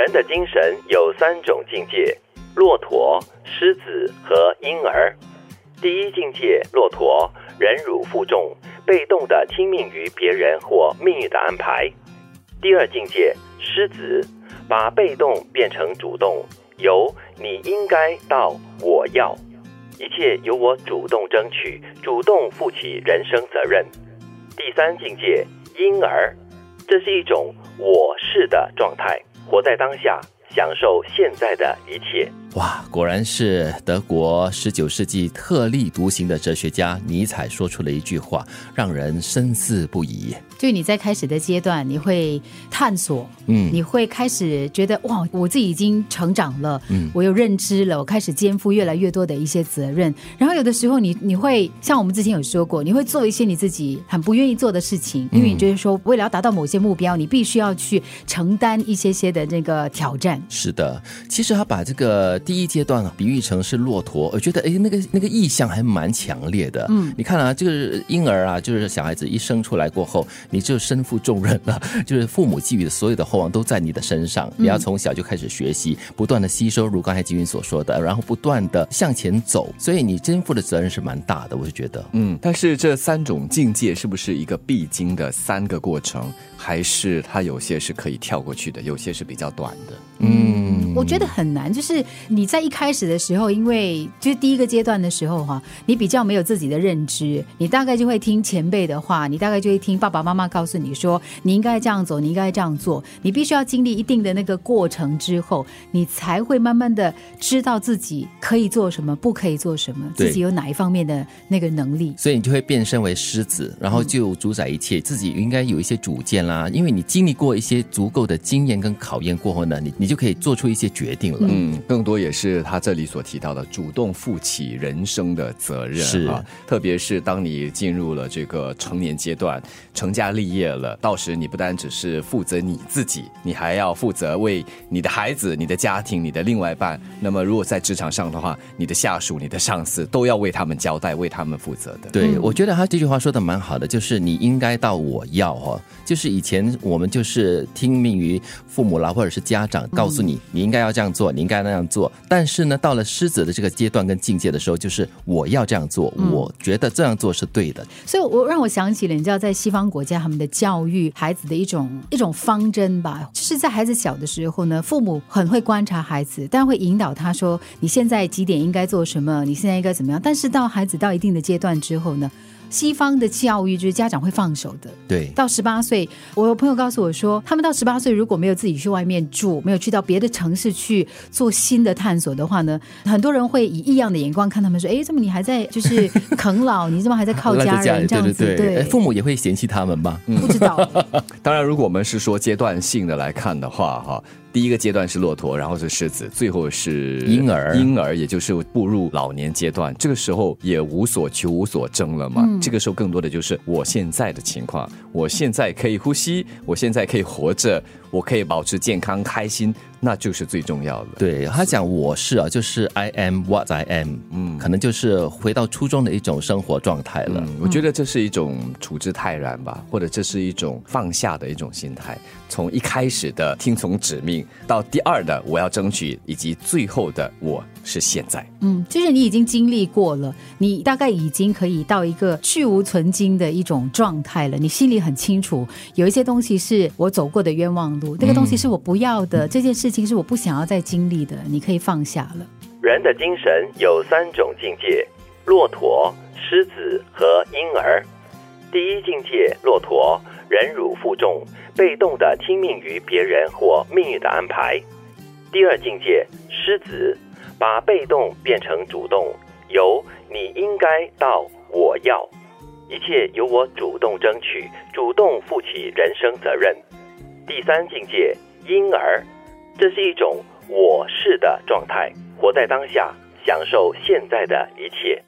人的精神有三种境界：骆驼、狮子和婴儿。第一境界，骆驼忍辱负重，被动的听命于别人或命运的安排。第二境界，狮子把被动变成主动，由你应该到我要，一切由我主动争取，主动负起人生责任。第三境界，婴儿，这是一种我是的状态，活在当下，享受现在的一切。哇，果然是德国十九世纪特立独行的哲学家尼采说出了一句话，让人深思不已。就你在开始的阶段，你会探索，嗯，你会开始觉得哇，我自己已经成长了，嗯，我有认知了，我开始肩负越来越多的一些责任。然后有的时候，你你会像我们之前有说过，你会做一些你自己很不愿意做的事情，因为你觉得说，为了要达到某些目标，你必须要去承担一些些的那个挑战。是的，其实他把这个。第一阶段啊，比喻成是骆驼，我觉得哎，那个那个意象还蛮强烈的。嗯，你看啊，就是婴儿啊，就是小孩子一生出来过后，你就身负重任了，就是父母寄予的所有的厚望都在你的身上，你要从小就开始学习，不断的吸收，如刚才金云所说的，然后不断的向前走，所以你肩负的责任是蛮大的，我就觉得。嗯，但是这三种境界是不是一个必经的三个过程，还是它有些是可以跳过去的，有些是比较短的？嗯，我觉得很难，就是你在一开始的时候，因为就是第一个阶段的时候哈，你比较没有自己的认知，你大概就会听前辈的话，你大概就会听爸爸妈妈告诉你说你应该这样走，你应该这样做，你必须要经历一定的那个过程之后，你才会慢慢的知道自己可以做什么，不可以做什么，自己有哪一方面的那个能力，所以你就会变身为狮子，然后就主宰一切，自己应该有一些主见啦，因为你经历过一些足够的经验跟考验过后呢，你你。就可以做出一些决定了。嗯，更多也是他这里所提到的，主动负起人生的责任。是啊，特别是当你进入了这个成年阶段，成家立业了，到时你不单只是负责你自己，你还要负责为你的孩子、你的家庭、你的另外一半。那么，如果在职场上的话，你的下属、你的上司都要为他们交代、为他们负责的。对，我觉得他这句话说的蛮好的，就是你应该到我要哦，就是以前我们就是听命于父母啦，或者是家长。告诉你，你应该要这样做，你应该那样做。但是呢，到了狮子的这个阶段跟境界的时候，就是我要这样做，我觉得这样做是对的。所以，我让我想起了，你知道，在西方国家，他们的教育孩子的一种一种方针吧，就是在孩子小的时候呢，父母很会观察孩子，但会引导他说，你现在几点应该做什么，你现在应该怎么样。但是到孩子到一定的阶段之后呢？西方的教育就是家长会放手的，对。到十八岁，我有朋友告诉我说，他们到十八岁如果没有自己去外面住，没有去到别的城市去做新的探索的话呢，很多人会以异样的眼光看他们，说：“哎，怎么你还在就是啃老？你怎么还在靠家人这样子？”对，父母也会嫌弃他们吧？不知道。当然，如果我们是说阶段性的来看的话，哈。第一个阶段是骆驼，然后是狮子，最后是婴儿。婴儿也就是步入老年阶段，这个时候也无所求、无所争了嘛。这个时候更多的就是我现在的情况，我现在可以呼吸，我现在可以活着。我可以保持健康、开心，那就是最重要的。对他讲，我是啊，就是 I am what I am，嗯，可能就是回到初中的一种生活状态了。我觉得这是一种处之泰然吧，或者这是一种放下的一种心态。从一开始的听从指命，到第二的我要争取，以及最后的我。是现在，嗯，就是你已经经历过了，你大概已经可以到一个去无存精的一种状态了。你心里很清楚，有一些东西是我走过的冤枉路，那个东西是我不要的，这件事情是我不想要再经历的，你可以放下了。人的精神有三种境界：骆驼、狮子和婴儿。第一境界，骆驼忍辱负重，被动的听命于别人或命运的安排。第二境界，狮子。把被动变成主动，由你应该到我要，一切由我主动争取，主动负起人生责任。第三境界，婴儿，这是一种我是的状态，活在当下，享受现在的一切。